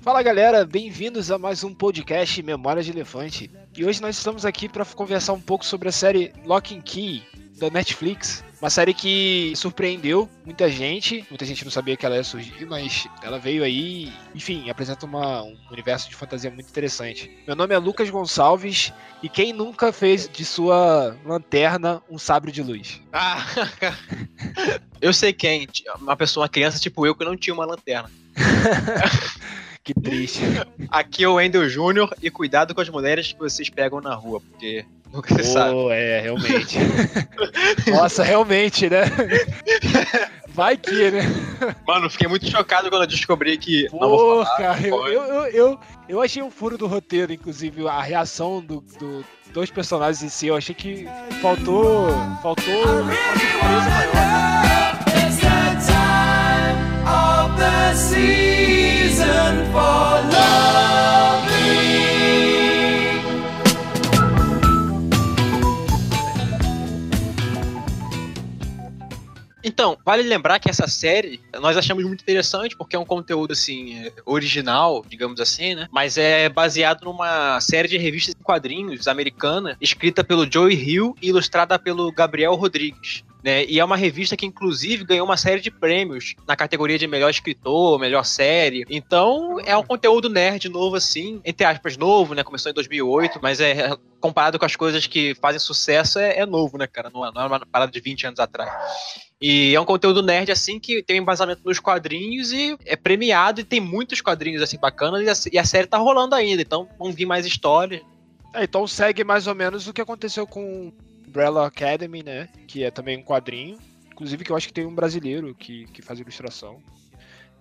Fala galera, bem-vindos a mais um podcast Memórias de Elefante. E hoje nós estamos aqui para conversar um pouco sobre a série Lock and Key da Netflix. Uma série que surpreendeu muita gente. Muita gente não sabia que ela ia surgir, mas ela veio aí, enfim, apresenta uma, um universo de fantasia muito interessante. Meu nome é Lucas Gonçalves e quem nunca fez de sua lanterna um sabre de luz? Ah, eu sei quem. Uma pessoa, uma criança tipo eu que não tinha uma lanterna. que triste. Aqui é o Wendel Júnior e cuidado com as mulheres que vocês pegam na rua, porque nunca se sabe. Oh, é, realmente. Nossa, realmente, né? Vai que, né? Mano, fiquei muito chocado quando eu descobri que. não vou falar, Porra, eu, eu, eu, eu, eu achei um furo do roteiro, inclusive, a reação do, do- dos personagens em si. Eu achei que faltou. Faltou uma surpresa maior. It's the time of the season for loving. Então, vale lembrar que essa série nós achamos muito interessante porque é um conteúdo assim é, original, digamos assim, né? Mas é baseado numa série de revistas em quadrinhos americana, escrita pelo Joey Hill e ilustrada pelo Gabriel Rodrigues. Né? E é uma revista que, inclusive, ganhou uma série de prêmios na categoria de melhor escritor, melhor série. Então, é um conteúdo nerd novo, assim, entre aspas, novo, né? Começou em 2008, mas é comparado com as coisas que fazem sucesso, é, é novo, né, cara? Não é, não é uma parada de 20 anos atrás. E é um conteúdo nerd, assim, que tem um embasamento nos quadrinhos e é premiado e tem muitos quadrinhos, assim, bacanas e a, e a série tá rolando ainda, então vão vir mais histórias. É, então segue mais ou menos o que aconteceu com Umbrella Academy, né? Que é também um quadrinho. Inclusive que eu acho que tem um brasileiro que, que faz ilustração.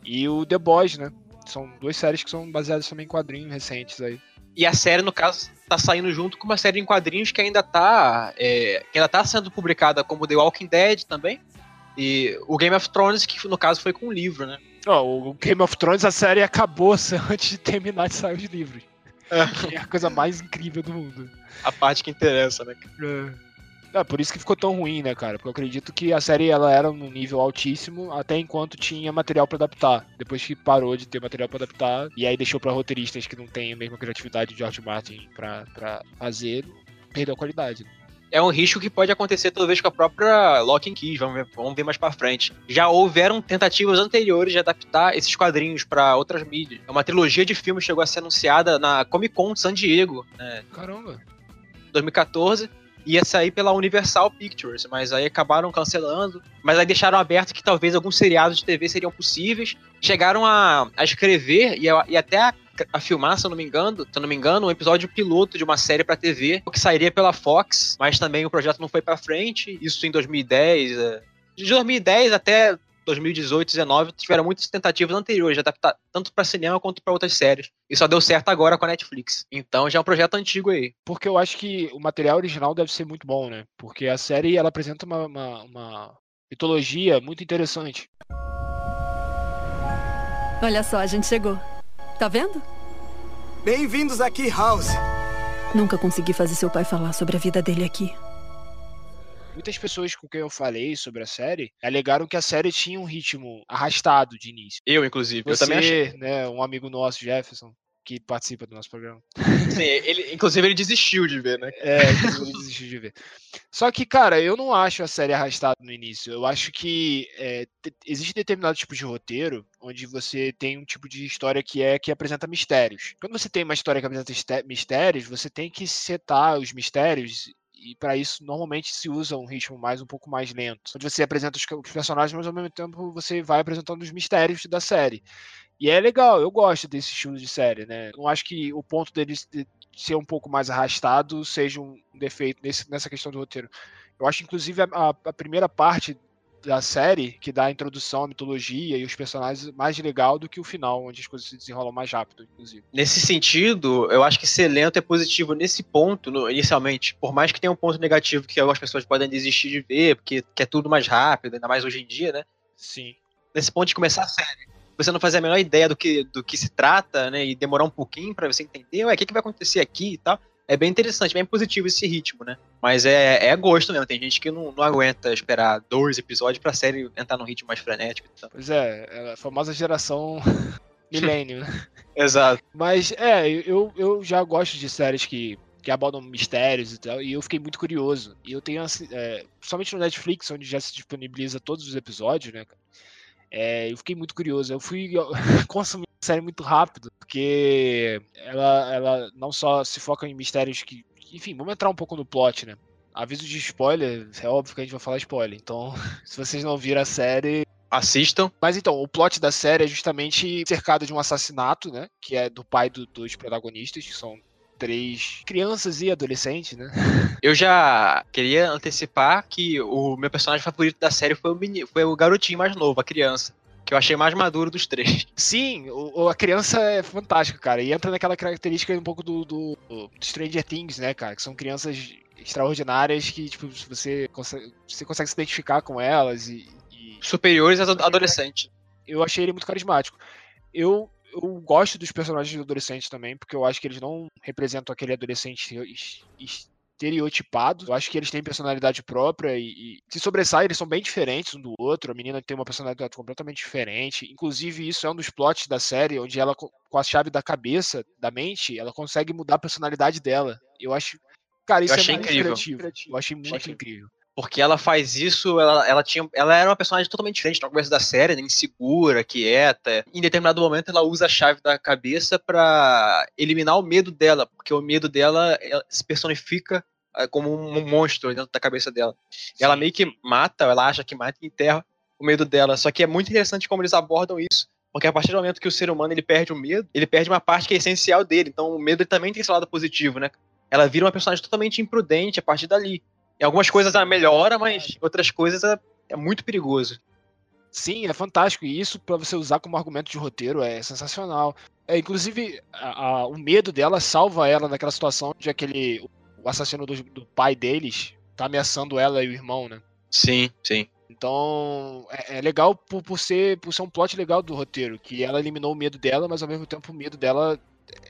E o The Boys, né? São duas séries que são baseadas também em quadrinhos recentes aí. E a série, no caso, tá saindo junto com uma série em quadrinhos que ainda tá, é, que ainda tá sendo publicada como The Walking Dead também. E o Game of Thrones, que no caso foi com um livro, né? Ó, o Game of Thrones, a série acabou antes de terminar de sair os livros. Que é a coisa mais incrível do mundo. A parte que interessa, né? É. É, por isso que ficou tão ruim, né, cara? Porque eu acredito que a série ela era num nível altíssimo até enquanto tinha material pra adaptar. Depois que parou de ter material pra adaptar, e aí deixou pra roteiristas que não têm a mesma criatividade de George Martin pra, pra fazer, perdeu a qualidade. É um risco que pode acontecer talvez com a própria Lock and Key, vamos ver, vamos ver mais pra frente. Já houveram tentativas anteriores de adaptar esses quadrinhos pra outras mídias. Uma trilogia de filmes chegou a ser anunciada na Comic Con de San Diego, né, Caramba. 2014 ia sair pela Universal Pictures, mas aí acabaram cancelando. Mas aí deixaram aberto que talvez alguns seriados de TV seriam possíveis. Chegaram a, a escrever e, a- e até a, a filmar, se eu não me engano, se não me engano, um episódio piloto de uma série pra TV que sairia pela Fox, mas também o projeto não foi pra frente. Isso em 2010. é. De 2010 até 2018, 2019, tiveram muitas tentativas anteriores de adaptar tanto pra cinema quanto pra outras séries. E só deu certo agora com a Netflix. Então já é um projeto antigo aí. Porque eu acho que o material original deve ser muito bom, né? Porque a série ela apresenta uma, uma, uma mitologia muito interessante. Olha só, a gente chegou. Tá vendo? Bem-vindos aqui, House. Nunca consegui fazer seu pai falar sobre a vida dele aqui. Muitas pessoas com quem eu falei sobre a série alegaram que a série tinha um ritmo arrastado de início. Eu, inclusive. eu Você, também achei. né, um amigo nosso, Jefferson, que participa do nosso programa. Sim, ele, inclusive, ele desistiu de ver, né? É, ele desistiu de ver. Só que, cara, eu não acho a série arrastada no início. Eu acho que é, te- existe determinado tipo de roteiro onde você tem um tipo de história que é que apresenta mistérios. Quando você tem uma história que apresenta mistérios, você tem que setar os mistérios e para isso normalmente se usa um ritmo mais um pouco mais lento, onde você apresenta os, os personagens, mas ao mesmo tempo você vai apresentando os mistérios da série. E é legal, eu gosto desse estilo de série, né? Não acho que o ponto deles de ser um pouco mais arrastado seja um defeito nesse- nessa questão do roteiro. Eu acho, inclusive, a- a primeira parte da série, que dá a introdução à mitologia e os personagens, mais legal do que o final, onde as coisas se desenrolam mais rápido, inclusive. Nesse sentido, eu acho que ser lento é positivo nesse ponto, no- inicialmente. Por mais que tenha um ponto negativo que algumas pessoas podem desistir de ver, porque que é tudo mais rápido, ainda mais hoje em dia, né? Sim. Nesse ponto de começar a série. Você não fazer a menor ideia do que, do que se trata, né? E demorar um pouquinho pra você entender, ué, o que, que vai acontecer aqui e tal. É bem interessante, bem positivo esse ritmo, né? Mas é, é gosto mesmo. Tem gente que não, não aguenta esperar dois episódios pra série entrar num ritmo mais frenético. Então. Pois é, é a famosa geração milênio, né? Exato. Mas é, eu, eu já gosto de séries que, que abordam mistérios e tal, e eu fiquei muito curioso. E eu tenho, assim, é, somente no Netflix, onde já se disponibiliza todos os episódios, né? cara, É, eu fiquei muito curioso. Eu fui série muito rápido, porque ela, ela não só se foca em mistérios que. Enfim, vamos entrar um pouco no plot, né? Aviso de spoiler, é óbvio que a gente vai falar spoiler. Então, se vocês não viram a série, Assistam. mas então, o plot da série é justamente cercado de um assassinato, né? Que é do pai do- dos protagonistas, que são três crianças e adolescentes, né? Eu já queria antecipar que o meu personagem favorito da série foi o, meni- foi o garotinho mais novo, a criança. Que eu achei mais maduro dos três. Sim, o- o- a criança é fantástica, cara. E entra naquela característica um pouco do, do, do Stranger Things, né, cara? Que são crianças extraordinárias que, tipo, você consegue, você consegue se identificar com elas e- e Superiores aos adolescentes. eu achei ele muito carismático. Eu, eu gosto dos personagens adolescentes também, porque eu acho que eles não representam aquele adolescente es- estereotipado. Eu acho que eles têm personalidade própria e, e se sobressaem, eles são bem diferentes um do outro. A menina tem uma personalidade completamente diferente. Inclusive, isso é um dos plots da série, onde ela, co- com a chave da cabeça, da mente, ela consegue mudar a personalidade dela. Eu acho. Cara, isso achei é muito incrível. criativo. Eu achei muito Achei incrível. Porque ela faz isso, ela, ela tinha. Ela era uma personagem totalmente diferente no começo da série, né, insegura, quieta. Em determinado momento ela usa a chave da cabeça pra eliminar o medo dela, porque o medo dela ela se personifica ah, como um monstro dentro da cabeça dela. Ela meio que mata, ela acha que mata e enterra o medo dela. Só que é muito interessante como eles abordam isso. Porque a partir do momento que o ser humano ele perde o medo, ele perde uma parte que é essencial dele. Então o medo também tem esse lado positivo, né? Ela vira uma personagem totalmente imprudente a partir dali. Em algumas coisas ela melhora, mas outras coisas é, é muito perigoso. Sim, é fantástico. E isso, pra você usar como argumento de roteiro, é sensacional. É, inclusive, a- a- o medo dela salva ela naquela situação de aquele. O assassino do, do pai deles tá ameaçando ela e o irmão, né? Sim, sim. Então, é, é legal por, por, ser, por ser um plot legal do roteiro, que ela eliminou o medo dela, mas ao mesmo tempo o medo dela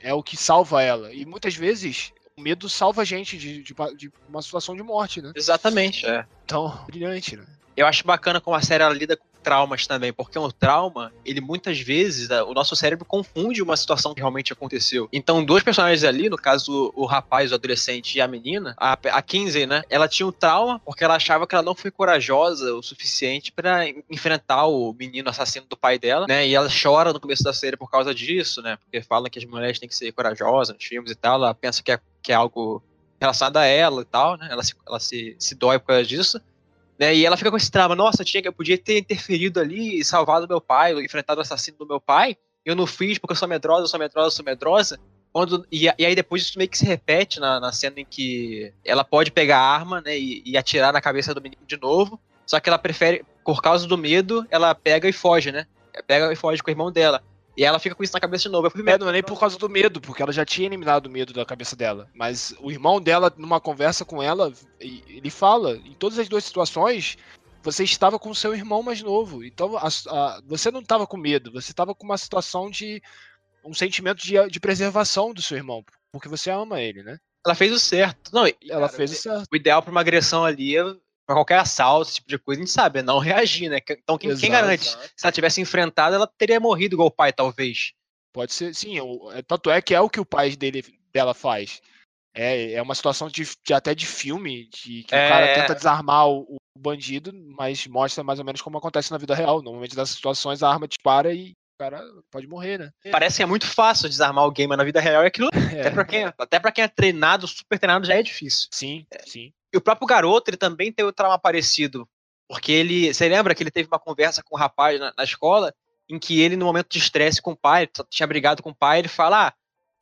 é o que salva ela. E muitas vezes o medo salva a gente de, de, uma- de uma situação de morte, né? Exatamente, é. Então, brilhante, né? Eu acho bacana como a série ela lida com traumas também, porque o trauma, ele muitas vezes, o nosso cérebro confunde uma situação que realmente aconteceu. Então, dois personagens ali, no caso, o, rapaz, o adolescente e a menina, a, a Kinsey, né? Ela tinha um trauma porque ela achava que ela não foi corajosa o suficiente en- enfrentar o menino assassino do pai dela, né? E ela chora no começo da série por causa disso, né? Porque falam que as mulheres têm que ser corajosas nos filmes e tal. Ela pensa que é, que é algo relacionado a ela e tal, né? Ela se, ela se, se dói por causa disso. Né, e ela fica com esse trauma, nossa, tinha, que- eu podia ter interferido ali e salvado meu pai, enfrentado o assassino do meu pai. Eu não fiz porque eu sou medrosa, eu sou medrosa, eu sou medrosa. Quando, e, e aí depois isso meio que se repete na, na cena em que ela pode pegar a arma né, e, e atirar na cabeça do menino de novo. Só que ela prefere, por causa do medo, ela pega e foge, né? Pega e foge com o irmão dela. E ela fica com isso na cabeça de novo. É, não é nem por causa do medo, porque ela já tinha eliminado o medo da cabeça dela. Mas o irmão dela, numa conversa com ela, ele fala, em todas as duas situações, você estava com o seu irmão mais novo. Então, a- a- você não estava com medo, você estava com uma situação de. um sentimento de, de preservação do seu irmão. Porque você ama ele, né? Ela fez o certo. Não, Ela cara, fez o certo. o ideal pra uma agressão ali é pra qualquer assalto, esse tipo de coisa, a gente sabe, é não reagir, né? Então quem, quem Exato. garante? Se ela tivesse enfrentado, ela teria morrido igual o pai, talvez. Pode ser, sim. o- é- tanto é que é o que o pai dele, dela faz. É, é uma situação de, de- até de filme, de que É. o cara tenta desarmar o, o bandido, mas mostra mais ou menos como acontece na vida real. Normalmente nessas situações a arma dispara e o cara pode morrer, né? Parece que é muito fácil desarmar alguém, mas na vida real é aquilo. Até, pra quem, até pra quem é treinado, super treinado, já é difícil. Sim, sim. E o próprio garoto, ele também tem o trauma parecido. Porque ele. Você lembra que ele teve uma conversa com um rapaz na, na escola, em que ele, no momento de estresse com o pai, tinha brigado com o pai, ele fala: Ah,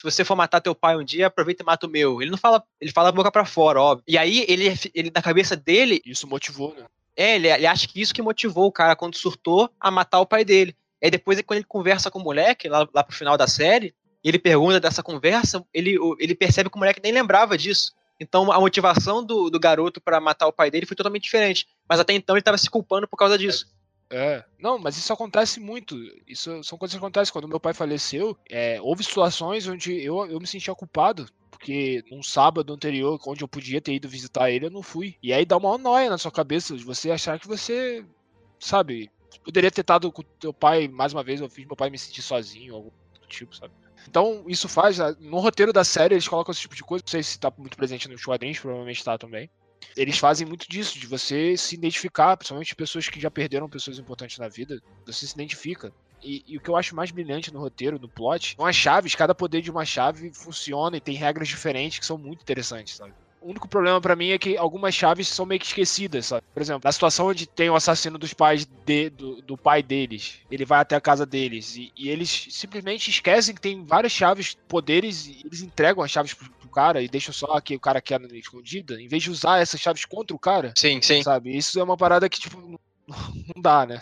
se você for matar teu pai um dia, aproveita e mata o meu. Ele não fala, ele fala a boca pra fora, óbvio. E aí, ele, ele na cabeça dele, Isso motivou, né? é, ele, ele acha que isso que motivou o cara quando surtou a matar o pai dele. Aí depois, quando ele conversa com o moleque, lá, lá pro final da série, e ele pergunta dessa conversa, ele, ele percebe que o moleque nem lembrava disso. Então a motivação do, do garoto pra matar o pai dele foi totalmente diferente. Mas até então ele tava se culpando por causa disso. É. Não, mas isso acontece muito. Isso são coisas que acontecem. Quando meu pai faleceu, é, houve situações onde eu, eu me sentia culpado. Porque num sábado anterior, onde eu podia ter ido visitar ele, eu não fui. E aí dá uma noia na sua cabeça de você achar que você, sabe, poderia ter estado com teu pai mais uma vez, eu fiz meu pai me sentir sozinho, algo do tipo, sabe? Então, isso faz. No roteiro da série, eles colocam esse tipo de coisa. Não sei se tá muito presente nos quadrinhos, provavelmente tá também. Eles fazem muito disso, de você se identificar, principalmente pessoas que já perderam pessoas importantes na vida, você se identifica. E, e, o que eu acho mais brilhante no roteiro, no plot, são as chaves. Cada poder de uma chave funciona e tem regras diferentes que são muito interessantes, sabe? O único problema para mim é que algumas chaves são meio que esquecidas, sabe? Por exemplo, na situação onde tem o assassino dos pais de, do, do pai deles, ele vai até a casa deles e, e, eles simplesmente esquecem que tem várias chaves, poderes, e eles entregam as chaves pro, pro cara e deixam só que o cara quer escondida, em vez de usar essas chaves contra o cara. Sim, sim. Sabe? Isso é uma parada que, tipo, não, não dá, né?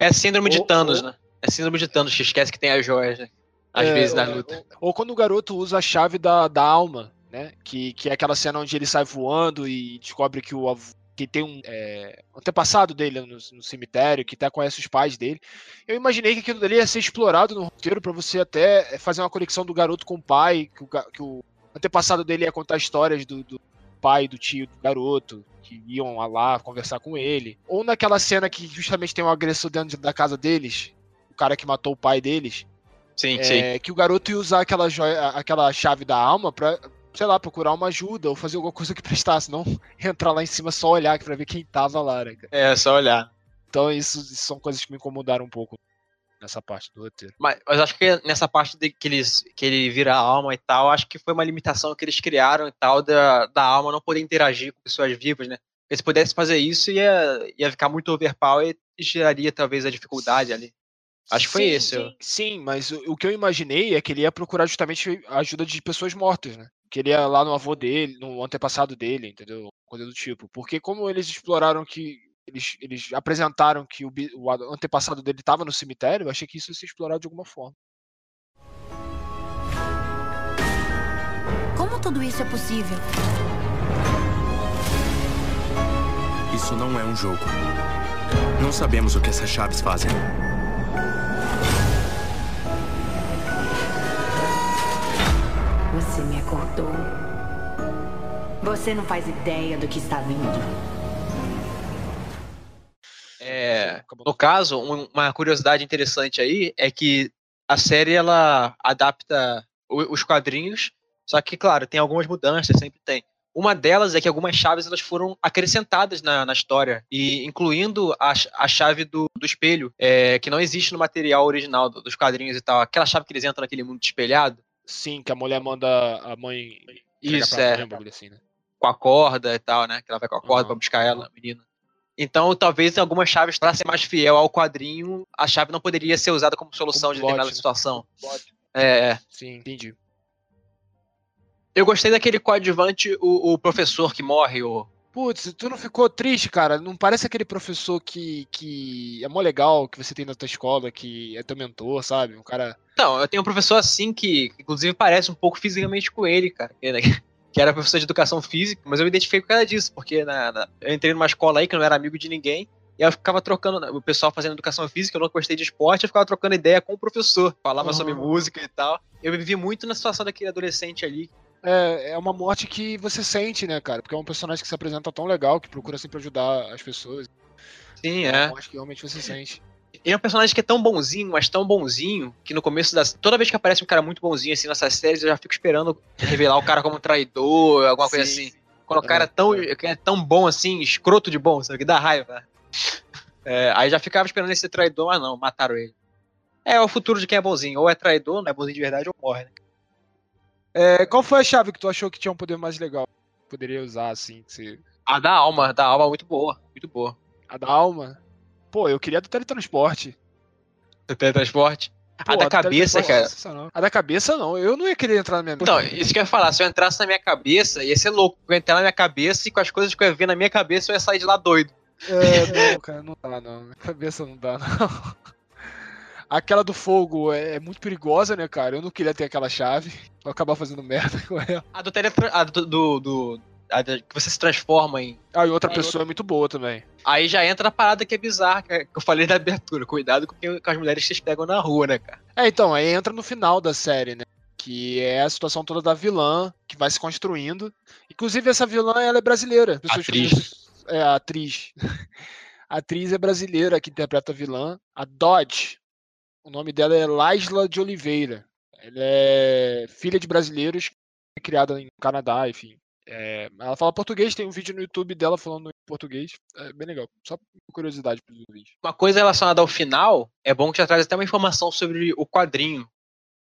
É síndrome de Thanos, ou, né? É síndrome de Thanos, que esquece que tem as joias, né? Às é, vezes na luta. Ou, ou, quando o garoto usa a chave da, da alma né? Que, que é aquela cena onde ele sai voando e descobre que o que tem um é, antepassado dele no, no, cemitério, que até conhece os pais dele. Eu imaginei que aquilo dali ia ser explorado no roteiro para você até fazer uma conexão do garoto com o pai, que o, que o antepassado dele ia contar histórias do, do pai, do tio do garoto, que iam lá conversar com ele. Ou naquela cena que justamente tem um agressor dentro da casa deles, o cara que matou o pai deles. Sim, é, sim. Que o garoto ia usar aquela, joia, aquela chave da alma pra sei lá, procurar uma ajuda ou fazer alguma coisa que prestasse, não entrar lá em cima só olhar pra ver quem tava lá, né? É, só olhar. Então isso, isso, são coisas que me incomodaram um pouco nessa parte do roteiro. Mas, mas acho que nessa parte de que, eles, que ele vira alma e tal, acho que foi uma limitação que eles criaram e tal, da, da alma não poder interagir com pessoas vivas, né? Se pudesse fazer isso, ia, ia ficar muito overpower e geraria talvez a dificuldade ali. Acho que foi sim, esse. Sim, sim, mas o, o, que eu imaginei é que ele ia procurar justamente a ajuda de pessoas mortas, né? Que ele ia lá no avô dele, no antepassado dele, entendeu? Coisa do tipo. Porque como eles exploraram que. Eles, eles apresentaram que o, o antepassado dele estava no cemitério, eu achei que isso ia ser explorado de alguma forma. Como tudo isso é possível? Isso não é um jogo. Não sabemos o que essas chaves fazem. Você me acordou. Você não faz ideia do que está vindo. É, no caso, uma curiosidade interessante aí é que a série ela adapta os quadrinhos, só que, claro, tem algumas mudanças, sempre tem. Uma delas é que algumas chaves elas foram acrescentadas na, na história, e incluindo a, a chave do, do espelho, é, que não existe no material original dos quadrinhos e tal. Aquela chave que eles entram naquele mundo espelhado. Sim, que a mulher manda a mãe. Isso, é. Mãe, assim, né? Com a corda e tal, né? Que ela vai com a corda uhum. pra buscar ela, a menina. Então, talvez em algumas chaves, para ser mais fiel ao quadrinho, a chave não poderia ser usada como solução como de determinada né? situação. É, é. Sim, entendi. Eu gostei daquele coadjuvante, o, o professor que morre, o, Putz, tu não ficou triste, cara? Não parece aquele professor que, que é mó legal, que você tem na tua escola, que é teu mentor, sabe? Um cara. Não, eu tenho um professor assim que, inclusive, parece um pouco fisicamente com ele, cara. Que era professor de educação física, mas eu me identifiquei por causa disso, porque na, na, eu entrei numa escola aí que eu não era amigo de ninguém. E eu ficava trocando, o pessoal fazendo educação física, eu não gostei de esporte, eu ficava trocando ideia com o professor, falava uhum. sobre música e tal. Eu vivi muito na situação daquele adolescente ali, é, é uma morte que você sente, né, cara? Porque é um personagem que se apresenta tão legal, que procura sempre ajudar as pessoas. Sim, é. É uma morte que realmente você sente. Ele é um personagem que é tão bonzinho, mas tão bonzinho, que no começo das. Toda vez que aparece um cara muito bonzinho assim nessas séries, eu já fico esperando revelar o cara como um traidor, alguma coisa assim. Quando o cara é tão, é tão bom assim, escroto de bom, sabe? Que dá raiva. É, aí já ficava esperando esse traidor, mas não, mataram ele. É o futuro de quem é bonzinho. Ou é traidor, não é bonzinho de verdade, ou morre, né? É, qual foi a chave que tu achou que tinha um poder mais legal? Poderia usar assim? Que A da alma, da alma muito boa, muito boa. A da alma? Pô, eu queria do teletransporte. Do teletransporte? Pô, a da cabeça, cara. A da cabeça não, eu não ia querer entrar na minha Então, isso que eu ia falar, se eu entrasse na minha cabeça, ia ser louco. Eu ia entrar na minha cabeça e com as coisas que eu ia ver na minha cabeça, eu ia sair de lá doido. É, não, cara, não dá não. Minha cabeça não dá, não. Aquela do fogo é, é, muito perigosa, né, cara? Eu não queria ter aquela chave. Vou acabar fazendo merda com ela. A do teletra... A do, do, do a que você se transforma em. Ah, e outra pessoa é muito boa também. Aí já entra a parada que é bizarra, que eu falei da abertura. Cuidado com, com as mulheres que vocês pegam na rua, né, cara? É, então, aí entra no final da série, né? Que é a situação toda da vilã que vai se construindo. Inclusive, essa vilã ela é brasileira. Pessoas Atriz. É a atriz. A atriz é brasileira que interpreta a vilã. A Dodge. O nome dela é Laisla de Oliveira. Ela é filha de brasileiros, criada no Canadá, enfim. É, ela fala português, tem um vídeo no YouTube dela falando em português. É bem legal. Só curiosidade para os ouvintes. Uma coisa relacionada ao final, é bom que já traz até uma informação sobre o quadrinho.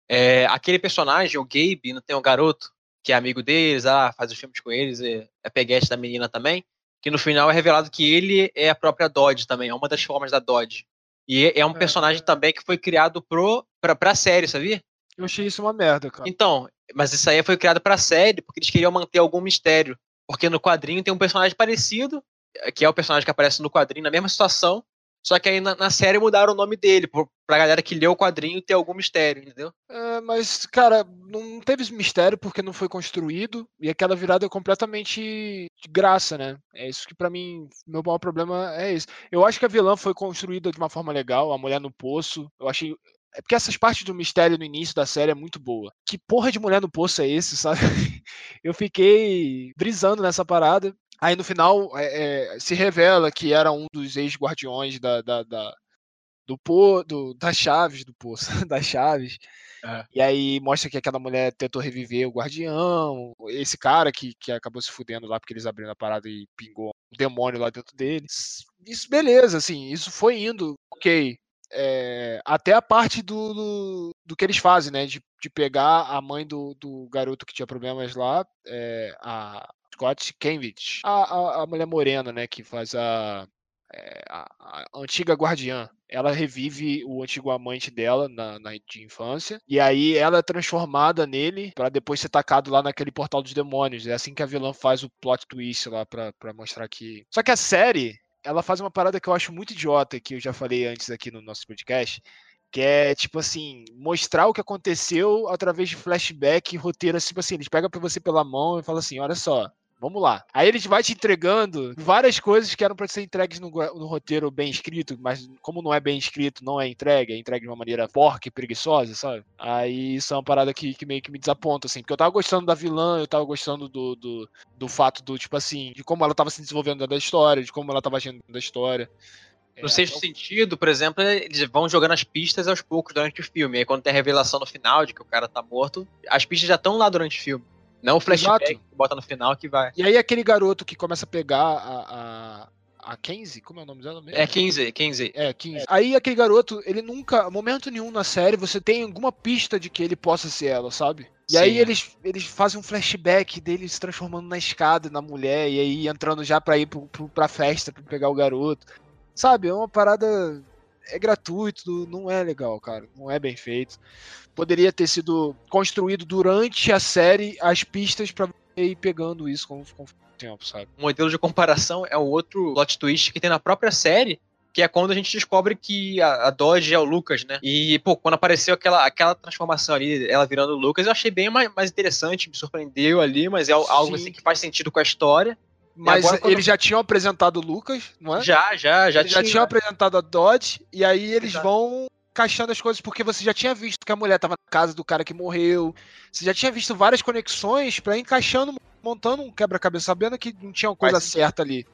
É, aquele personagem, o Gabe, não tem um garoto, que é amigo deles, ah, faz os filmes com eles, é, é peguete da menina também, que no final é revelado que ele é a própria Dodge também, é uma das formas da Dodge. E é- é um É. personagem também que foi criado pro, pra, pra série, sabia? Eu achei isso uma merda, cara. Então, mas isso aí foi criado pra série porque eles queriam manter algum mistério. Porque no quadrinho tem um personagem parecido, eh, que é o personagem que aparece no quadrinho, na mesma situação, só que aí na, na série mudaram o nome dele, pra galera que leu o quadrinho ter algum mistério, entendeu? É, mas, cara, não teve mistério porque não foi construído e aquela virada é completamente de graça, né? É isso que pra mim, meu maior problema é isso. Eu acho que a vilã foi construída de uma forma legal, a mulher no poço. Eu achei. É porque essas partes do mistério no início da série é muito boa. Que porra de mulher no poço é esse, sabe? Eu fiquei brisando nessa parada. Aí no final é, é, se revela que era um dos ex-guardiões da, da, da- do, po, do das chaves do poço, das chaves. E aí mostra que aquela mulher tentou reviver o guardião, esse cara que, que acabou se fudendo lá porque eles abriram a parada e pingou um demônio lá dentro deles. Isso, beleza, assim, isso foi indo, ok. É, até a parte do, do, do que eles fazem, né? De, de pegar a mãe do, do garoto que tinha problemas lá, é, a Scott Cambridge, a, a, a mulher morena, né? Que faz a, é, a, a antiga guardiã. Ela revive o antigo amante dela na, na de infância. E aí ela é transformada nele pra depois ser tacado lá naquele portal dos demônios. É assim que a vilã faz o plot twist lá pra, pra mostrar que. Só que a série, ela faz uma parada que eu acho muito idiota, que eu já falei antes aqui no nosso podcast. Que é, tipo assim, mostrar o que aconteceu através de flashback e roteiro. Tipo assim, eles pegam pra você pela mão e falam assim: olha só, Vamos lá. Aí eles vai te entregando várias coisas que eram para ser entregues no, no roteiro bem escrito, mas como não é bem escrito, não é entregue, é entregue de uma maneira porca e preguiçosa, sabe? Aí isso é uma parada que, que meio que me desaponta, assim. Porque eu tava gostando da vilã, eu tava gostando do, do, do fato do, tipo assim, de como ela tava se desenvolvendo dentro da história, de como ela tava agindo dentro da história. No É, sexto então- sentido, por exemplo, eles vão jogando as pistas aos poucos durante o filme. Aí quando tem a revelação no final de que o cara tá morto, as pistas já estão lá durante o filme. Não o flashback Exato. que bota no final que vai. E aí aquele garoto que começa a pegar a. a, a Kenzie? Como é o nome dela mesmo? É 15, 15. É, 15. Aí aquele garoto, ele nunca, momento nenhum na série, você tem alguma pista de que ele possa ser ela, sabe? E Sim, aí é. eles, eles fazem um flashback dele se transformando na escada, na mulher, e aí entrando já pra ir pro, pro, pra festa, pra pegar o garoto. Sabe, é uma parada. É gratuito, não é legal, cara. Não é bem feito. Poderia ter sido construído durante a série as pistas pra ir pegando isso com, com o tempo, sabe? O modelo de comparação é o outro plot twist que tem na própria série, que é quando a gente descobre que a, a Dodge é o Lucas, né? E, pô, quando apareceu aquela, aquela transformação ali, ela virando o Lucas, eu achei bem mais, mais interessante, me surpreendeu ali, mas é algo Sim. assim que faz sentido com a história. Mas agora, quando- eles já tinham apresentado o Lucas, não é? Já, já, já Eles já tinha. tinham apresentado a Dodge, e aí eles Exato. vão encaixando as coisas, porque você já tinha visto que a mulher tava na casa do cara que morreu. Você já tinha visto várias conexões pra ir encaixando, montando um quebra-cabeça, sabendo que não tinha uma coisa Faz sentido. certa ali.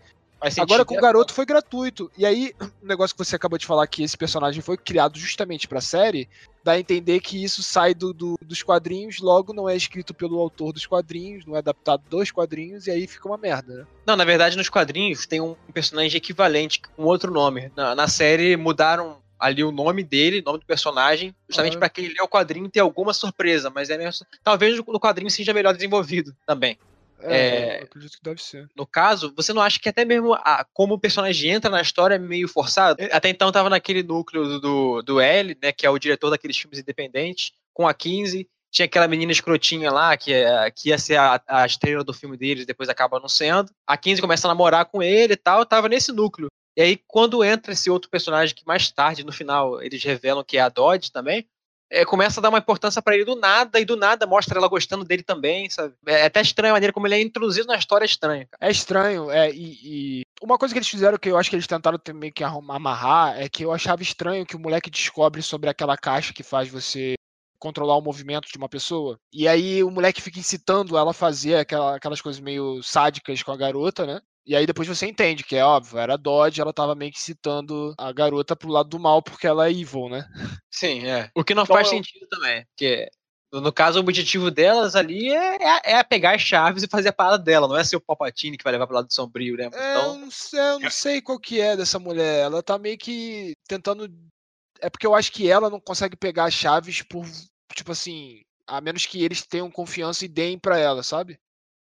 Agora com o garoto foi gratuito. E aí, o negócio que você acabou de falar que esse personagem foi criado justamente pra série, dá a entender que isso sai do, do- dos quadrinhos, logo não é escrito pelo autor dos quadrinhos, não é adaptado dos quadrinhos, e aí fica uma merda, né? Não, na verdade, nos quadrinhos tem um personagem equivalente com outro nome. Na, na série mudaram ali o nome dele, o nome do personagem, justamente Aham. pra quem lê o quadrinho ter alguma surpresa, mas é mesmo. Talvez no quadrinho seja melhor desenvolvido também. É. eu acredito que deve ser. No caso, você não acha que até mesmo a- como o personagem entra na história é meio forçado? Até então tava naquele núcleo do, do, do L, né, que é o diretor daqueles filmes independentes, com a 15, tinha aquela menina escrotinha lá, que, é, que ia ser a, a estrela do filme deles, depois acaba não sendo. A 15 começa a namorar com ele e tal, tava nesse núcleo. E aí, quando entra esse outro personagem, que mais tarde, no final, eles revelam que é a Dodge também, é, começa a dar uma importância pra ele do nada, e do nada mostra ela gostando dele também, sabe? É até estranho a maneira como ele é introduzido na história, é estranho, cara. É estranho, é, e, e uma coisa que eles fizeram que eu acho que eles tentaram meio que amarrar é que eu achava estranho que o moleque descobre sobre aquela caixa que faz você controlar o movimento de uma pessoa. E aí o moleque fica incitando ela a fazer aquela- aquelas coisas meio sádicas com a garota, né? E aí depois você entende que é óbvio, era a Dodge, ela tava meio que incitando a garota pro lado do mal porque ela é evil, né? Sim, é. O que não Então faz eu- sentido também. Porque, no caso, o objetivo delas ali é, é, é pegar as chaves e fazer a parada dela. Não é ser o Palpatine que vai levar pro lado sombrio, né? É, eu Então, não sei, eu não sei qual que é dessa mulher. Ela tá meio que tentando. É porque eu acho que ela não consegue pegar as chaves por, tipo assim, a menos que eles tenham confiança e deem pra ela, sabe?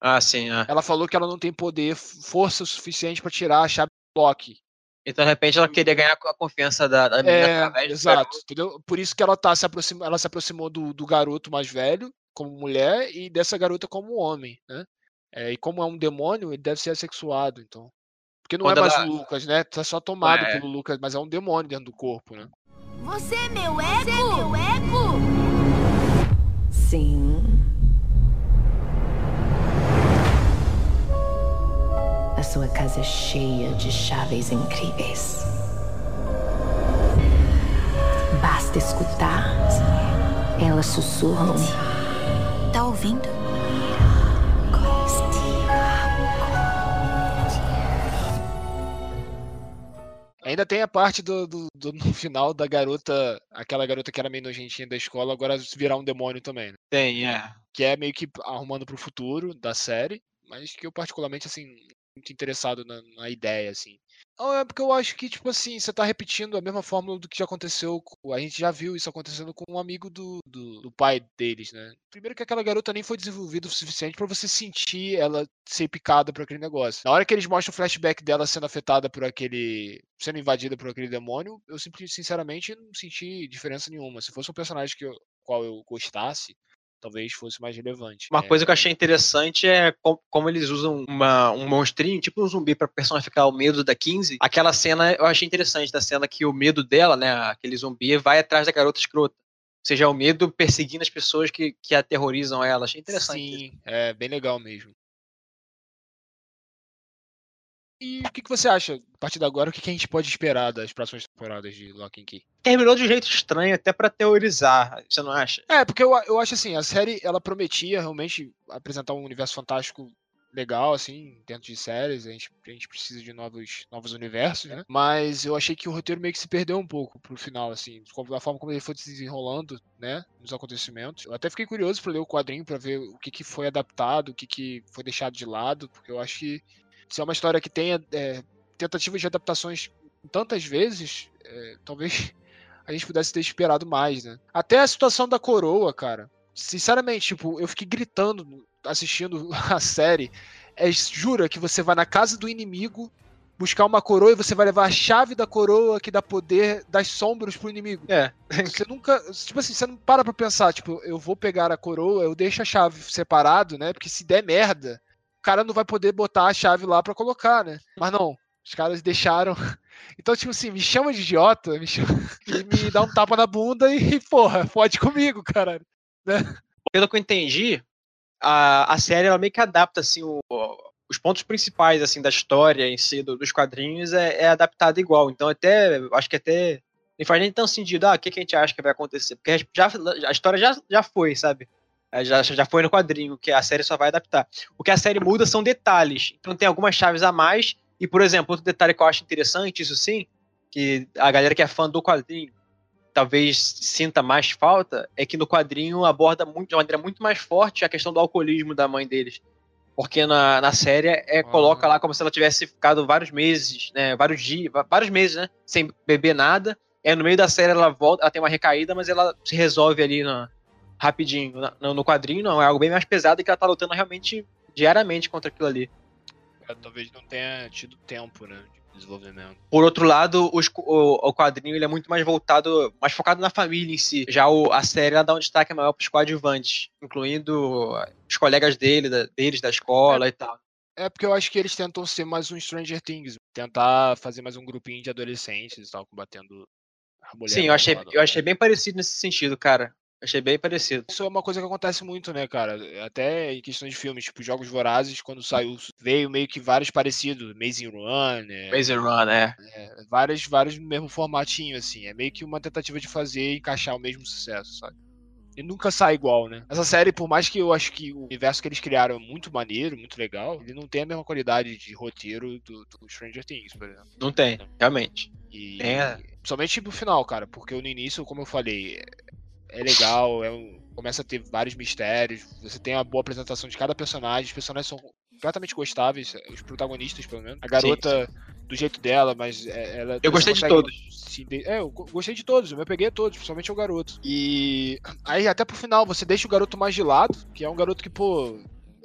Ah, sim, é. Ela falou que ela não tem poder, força suficiente pra tirar a chave do Loki. Então, de repente, ela queria ganhar a confiança da, da menina É, através do exato, entendeu? Por isso que ela tá se aproximando, ela se aproximou do, do garoto mais velho como mulher e dessa garota como homem, né? É, e como é um demônio, ele deve ser assexuado, então. Porque não Quando é mais ela- o Lucas, né? Tá só tomado Ué. pelo Lucas, mas é um demônio dentro do corpo, né? Você é meu eco? Você é meu eco? Sim. A sua casa é cheia de chaves incríveis. Basta escutar. Elas sussurram. Tá ouvindo? Ainda tem a parte do, do, do- no final da garota, aquela garota que era meio nojentinha da escola, agora virar um demônio também, né? Tem, é. Que é meio que arrumando pro futuro da série, mas que eu particularmente, assim, muito interessado na, na ideia, assim. Não, é porque eu acho que, tipo assim, você tá repetindo a mesma fórmula do que já aconteceu. A gente já viu isso acontecendo com um amigo do, do, do pai deles, né? Primeiro que aquela garota nem foi desenvolvida o suficiente pra você sentir ela ser picada por aquele negócio. Na hora que eles mostram o flashback dela sendo afetada por aquele. sendo invadida por aquele demônio, eu simplesmente, sinceramente, não senti diferença nenhuma. Se fosse um personagem que eu, qual eu gostasse, talvez fosse mais relevante. Uma É, coisa que eu achei interessante é co- como eles usam uma, um monstrinho, tipo um zumbi, pra personificar o medo da 15. Aquela cena eu achei interessante, da cena que o medo dela, né, aquele zumbi, vai atrás da garota escrota. Ou seja, é o medo perseguindo as pessoas que, que aterrorizam ela. Achei interessante. Sim, é bem legal mesmo. E o que, que você acha, a partir de agora, o que, que a gente pode esperar das próximas temporadas de Lock and Key? Terminou de um jeito estranho, até pra teorizar, você não acha? É, porque eu, eu acho assim, a série, ela prometia realmente apresentar um universo fantástico legal, assim, dentro de séries, a gente, a gente precisa de novos, novos universos, né? Mas eu achei que o roteiro meio que se perdeu um pouco pro final, assim, da forma como ele foi se desenrolando, né, nos acontecimentos. Eu até fiquei curioso pra ler o quadrinho, pra ver o que, que foi adaptado, o que, que foi deixado de lado, porque eu acho que se é uma história que tenha é, tentativas de adaptações tantas vezes, é, talvez a gente pudesse ter esperado mais, né? Até a situação da coroa, cara. Sinceramente, tipo, eu fiquei gritando assistindo a série. É, jura que você vai na casa do inimigo buscar uma coroa e você vai levar a chave da coroa que dá poder das sombras pro inimigo. É. Você nunca. Tipo assim, você não para pra pensar, tipo, eu vou pegar a coroa, eu deixo a chave separado, né? Porque se der merda, o cara não vai poder botar a chave lá pra colocar, né? Mas não, os caras deixaram. Então, tipo assim, me chama de idiota, me chama... me dá um tapa na bunda e, porra, fode comigo, caralho. Pelo que eu entendi, a, a série ela meio que adapta assim o- os pontos principais assim da história em si do- dos quadrinhos é, é adaptada igual. Então até acho que até não faz nem tão sentido. Ah, o que, que a gente acha que vai acontecer? Porque já, a história já, já foi, sabe? É, Já, já foi no quadrinho, que a série só vai adaptar. O que a série muda são detalhes. Então tem algumas chaves a mais. E, por exemplo, outro detalhe que eu acho interessante, isso sim, que a galera que é fã do quadrinho talvez sinta mais falta é que no quadrinho aborda muito, de uma maneira muito mais forte a questão do alcoolismo da mãe deles. Porque na, na série é, coloca lá como se ela tivesse ficado vários meses, né, vários dias, vários meses, né, sem beber nada. É no meio da série ela volta, ela tem uma recaída, mas ela se resolve ali na- rapidinho. No, no quadrinho não, é algo bem mais pesado e que ela tá lutando realmente diariamente contra aquilo ali. É, Talvez não tenha tido tempo, né? De desenvolvimento. Por outro lado, os- o, o quadrinho ele é muito mais voltado, mais focado na família em si. Já o- a série ela dá um destaque maior para os coadjuvantes, incluindo os colegas dele, da- deles da escola e tal. É porque eu acho que eles tentam ser mais um Stranger Things, tentar fazer mais um grupinho de adolescentes e tal, combatendo a mulher. Sim, eu achei, eu achei bem parecido nesse sentido, cara. Achei bem parecido. Isso é uma coisa que acontece muito, né, cara? Até em questão de filmes, tipo Jogos Vorazes, quando saiu, veio meio que vários parecidos, Amazing Runner, Maze Run, é. é, vários, vários no mesmo formatinho, assim. É meio que uma tentativa de fazer e encaixar o mesmo sucesso, sabe? Ele nunca sai igual, né? Essa série, por mais que eu acho que o universo que eles criaram é muito maneiro, muito legal, ele não tem a mesma qualidade de roteiro do, do Stranger Things, por exemplo. Não tem, realmente. E É. somente pro final, cara, porque no início, como eu falei, é- legal, é um- começa a ter vários mistérios, você tem uma boa apresentação de cada personagem, os personagens são completamente gostáveis, os protagonistas, pelo menos. A garota, do jeito dela, mas é- ela. Eu gostei de todos. de- É, eu go- gostei de todos, eu me peguei a todos, principalmente o garoto. E aí, até pro final, você deixa o garoto mais de lado, que é um garoto que, pô.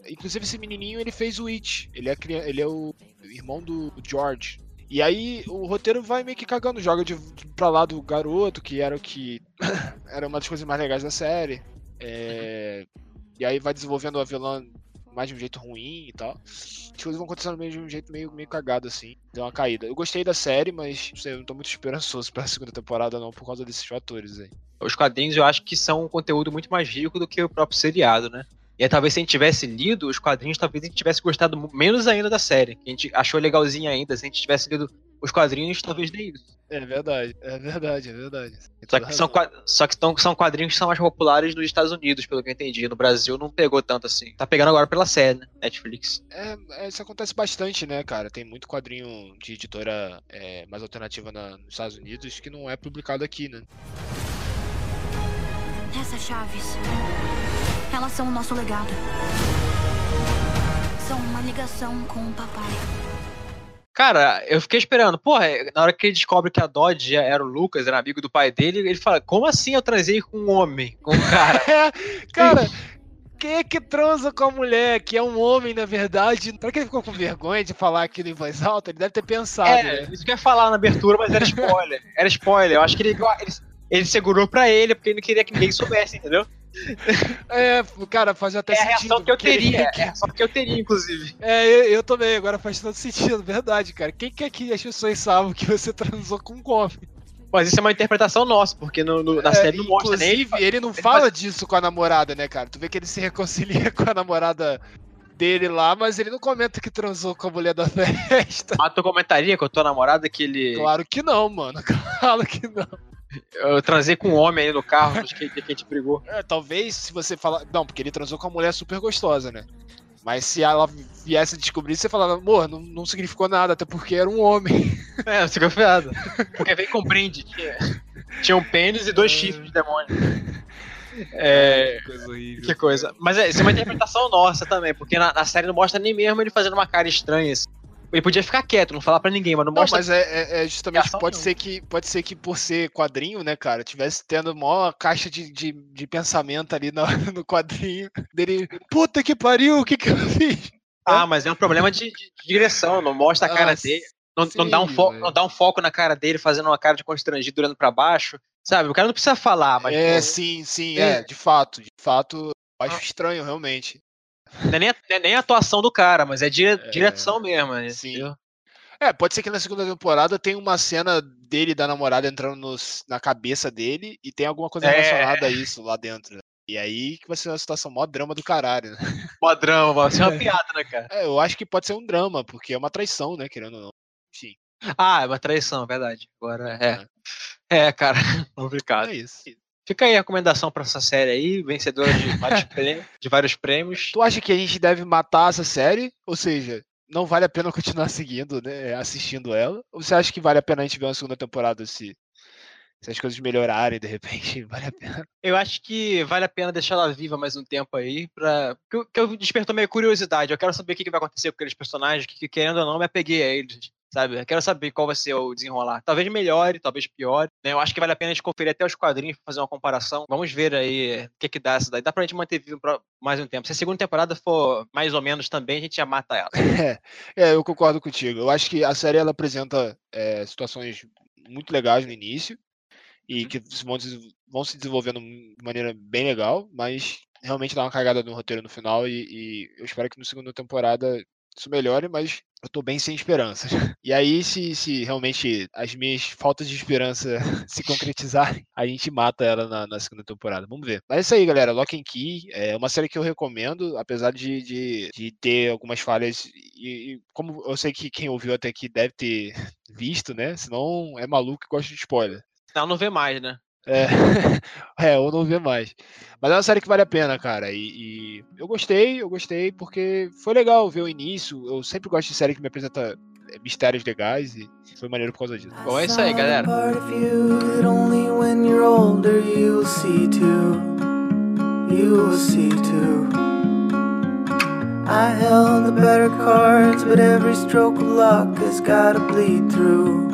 Inclusive, esse menininho ele fez o It. Ele é, ele é o irmão do George. E aí o roteiro vai meio que cagando, joga de, de pra lá do garoto, que era o que. era uma das coisas mais legais da série. É, E aí vai desenvolvendo a vilã mais de um jeito ruim e tal. As coisas vão acontecendo meio de um jeito meio, meio cagado, assim. Deu uma caída. Eu gostei da série, mas não sei, eu não tô muito esperançoso pra segunda temporada, não, por causa desses fatores aí. Os quadrinhos eu acho que são um conteúdo muito mais rico do que o próprio seriado, né? E aí, talvez se a gente tivesse lido os quadrinhos, talvez a gente tivesse gostado menos ainda da série. Que a gente achou legalzinha ainda. Se a gente tivesse lido os quadrinhos, talvez nem isso. É verdade, é verdade, é verdade. Só que, são, só que são quadrinhos que são mais populares nos Estados Unidos, pelo que eu entendi. No Brasil não pegou tanto assim. Tá pegando agora pela série, né? Netflix. É, é, isso acontece bastante, né, cara? Tem muito quadrinho de editora é, mais alternativa na- nos Estados Unidos que não é publicado aqui, né? Essas chaves. Elas são o nosso legado. São uma ligação com o papai. Cara, eu fiquei esperando. Porra, na hora que ele descobre que a Dodge era o Lucas, era amigo do pai dele, ele fala: Como assim eu transei com um homem? Com um cara? É, cara, quem é que transa com a mulher, que é um homem, na verdade? Será que ele ficou com vergonha de falar aquilo em voz alta? Ele deve ter pensado, é, né? isso que eu ia falar na abertura, mas era spoiler. Era spoiler. Eu acho que ele, ele, ele segurou pra ele, porque ele não queria que ninguém soubesse, entendeu? É, cara, faz até é a sentido. reação que eu ele- teria. É a reação que eu teria, inclusive. É, eu, eu também, agora faz todo sentido, verdade, cara. Quem que aqui as pessoas sabem que você transou com um homem? Mas isso é uma interpretação nossa, porque no, no- na É, série não mostra nem. Inclusive, ele não ele fala faz- disso com a namorada, né, cara? Tu vê que ele se reconcilia com a namorada dele lá, mas ele não comenta que transou com a mulher da festa. Ah, tu comentaria com a tua namorada que ele. Claro que não, mano. Claro que não. Eu transei com um homem aí no carro, acho que, que a gente brigou. É, talvez se você falar. Não, porque ele transou com uma mulher super gostosa, né? Mas se ela viesse a descobrir, você falava, amor, não, não significou nada, até porque era um homem. É, eu fico afiado. Porque vem com brinde. Tinha, um pênis e dois chifres de demônio. É. Coisa horrível. Que coisa. Mas é, isso é uma interpretação nossa também, porque na, na série não mostra nem mesmo ele fazendo uma cara estranha. assim. Ele podia ficar quieto, não falar pra ninguém, mas não Não, mostra. mas é, é- é justamente pode não. ser que pode ser que por ser quadrinho, né, cara, tivesse tendo maior caixa de, de, de pensamento ali no, no quadrinho dele. Puta que pariu, o que que eu fiz? Ah, mas é um problema de, de- direção, não mostra a cara Ah, dele. Não, não dá um sim, fo- velho. não dá um foco na cara dele, fazendo uma cara de constrangido olhando pra baixo. Sabe? O cara não precisa falar, mas é, sim, sim, É. é, de fato, de fato, eu acho Ah. estranho realmente. Não, é nem a, não é nem a atuação do cara, mas é, dire- É. direção mesmo. né? Sim. Entendeu? É, pode ser que na segunda temporada tenha uma cena dele da namorada entrando nos- na cabeça dele e tem alguma coisa É. relacionada a isso lá dentro. E aí que vai ser uma situação mó drama do caralho, né? Mó drama, vai ser uma piada, né, cara? É, eu acho que pode ser um drama, porque é uma traição, né, querendo ou não. Enfim, Ah, é uma traição, é verdade. Agora, é. É, cara, complicado. é isso. Fica aí a recomendação pra essa série aí, vencedora de vários, prêmios, de vários prêmios. Tu acha que a gente deve matar essa série? Ou seja, não vale a pena continuar seguindo, né? Assistindo ela? Ou você acha que vale a pena a gente ver uma segunda temporada se, se as coisas melhorarem de repente? Vale a pena. Eu acho que vale a pena deixar ela viva mais um tempo aí, pra. Que eu, que eu despertou meio curiosidade. Eu quero saber o que, que vai acontecer com aqueles personagens que, que, querendo ou não, me apeguei a eles. Sabe? Eu quero saber qual vai ser o desenrolar. Talvez melhore, talvez piore. né? Eu acho que vale a pena a gente conferir até os quadrinhos fazer uma comparação. Vamos ver aí o que, que dá essa daí. Dá pra gente manter vivo mais um tempo. Se a segunda temporada for mais ou menos também, a gente já mata ela. É, é, eu concordo contigo. Eu acho que a série ela apresenta é, situações muito legais no início e Uhum. que vão, vão se desenvolvendo de maneira bem legal, mas realmente dá uma cagada no roteiro no final e, e eu espero que na segunda temporada isso melhore, mas eu tô bem sem esperanças. E aí, se, se realmente as minhas faltas de esperança se concretizarem, a gente mata ela na, na segunda temporada. Vamos ver. Mas é isso aí, galera. Lock and Key é uma série que eu recomendo, apesar de, de, de ter algumas falhas. E, e como eu sei que quem ouviu até aqui deve ter visto, né? Senão é maluco e gosta de spoiler. Senão não vê mais, né? É, é, ou não ver mais. Mas é uma série que vale a pena, cara. E, e eu gostei, eu gostei, porque foi legal ver o início. Eu sempre gosto de série que me apresenta é, mistérios legais e foi maneiro por causa disso. Bom, é isso aí, galera. I held the better cards, but every stroke of luck has gotta bleed through.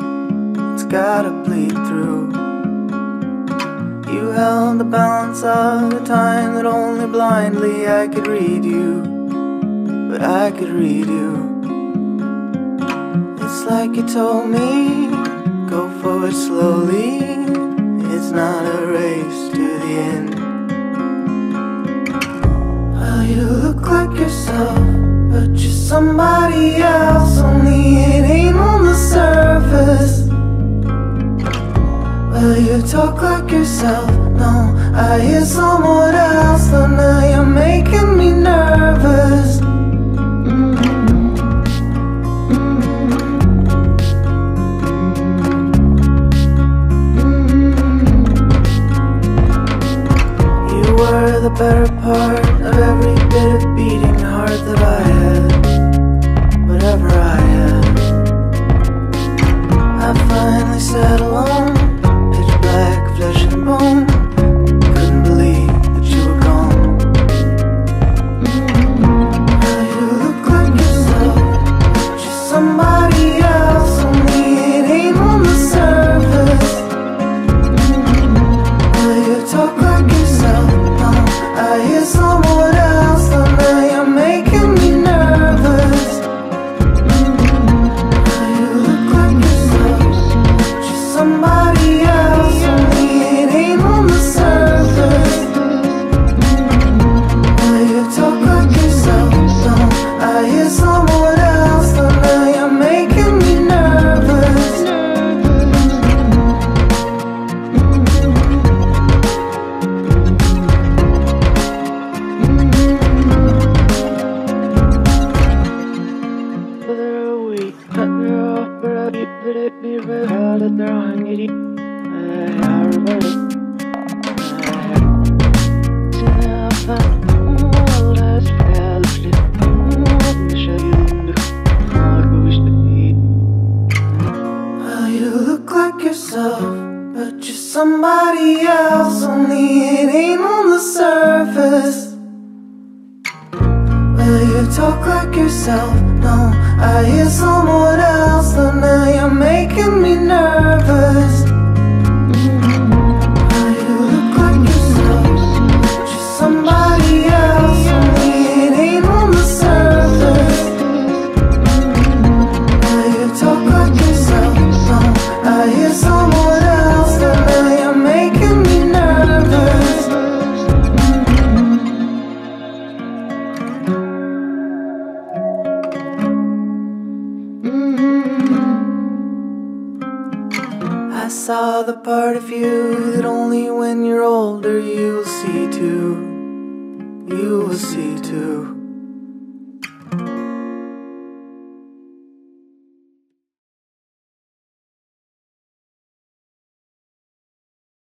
It's gotta bleed through. You held the balance of the time that only blindly I could read you. But I could read you. It's like you told me, go forward slowly. It's not a race to the end. Well, you look like yourself, but you're somebody else. Only it ain't on the surface. Well, you talk like yourself. No, I hear someone else. Though now you're making me nervous. You were the better part of every bit of beating heart that I had. Whatever I had. I finally sat alone,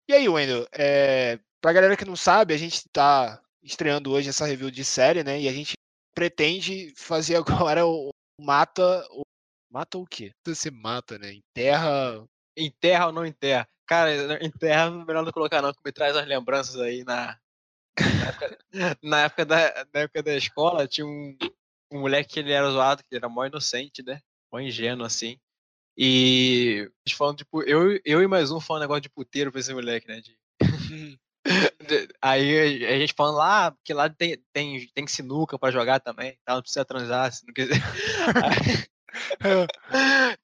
E aí, Wendel, é, pra galera que não sabe, a gente tá estreando hoje essa review de série, né? E a gente pretende fazer agora o Mata. O, mata o quê? Você mata, né? Enterra. Enterra ou não enterra? Cara, enterra melhor não colocar não, que me traz as lembranças aí na. Na época, na época da, na época da escola, tinha um, um moleque que ele era zoado, que ele era mó inocente, né? Mó ingênuo, assim. E eles falam, tipo, eu, eu e mais um falando negócio de puteiro pra esse moleque, né? De, de- aí a, gente falando lá, porque lá tem, tem, tem sinuca pra jogar também, tá? não precisa transar, se não quiser. Aí-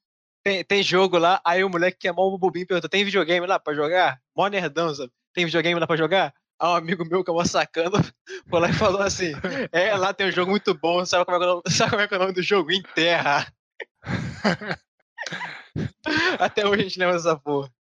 tem, tem jogo lá, aí o moleque que é mó bobinho pergunta, tem videogame lá pra jogar? Mó nerdão, sabe? Tem videogame lá pra jogar? Aí um amigo meu que é mó sacando foi lá e falou assim, é, lá tem um jogo muito bom, sabe como é que é o nome, sabe como é, que é o nome do jogo? Enterra. Até hoje a gente lembra dessa porra.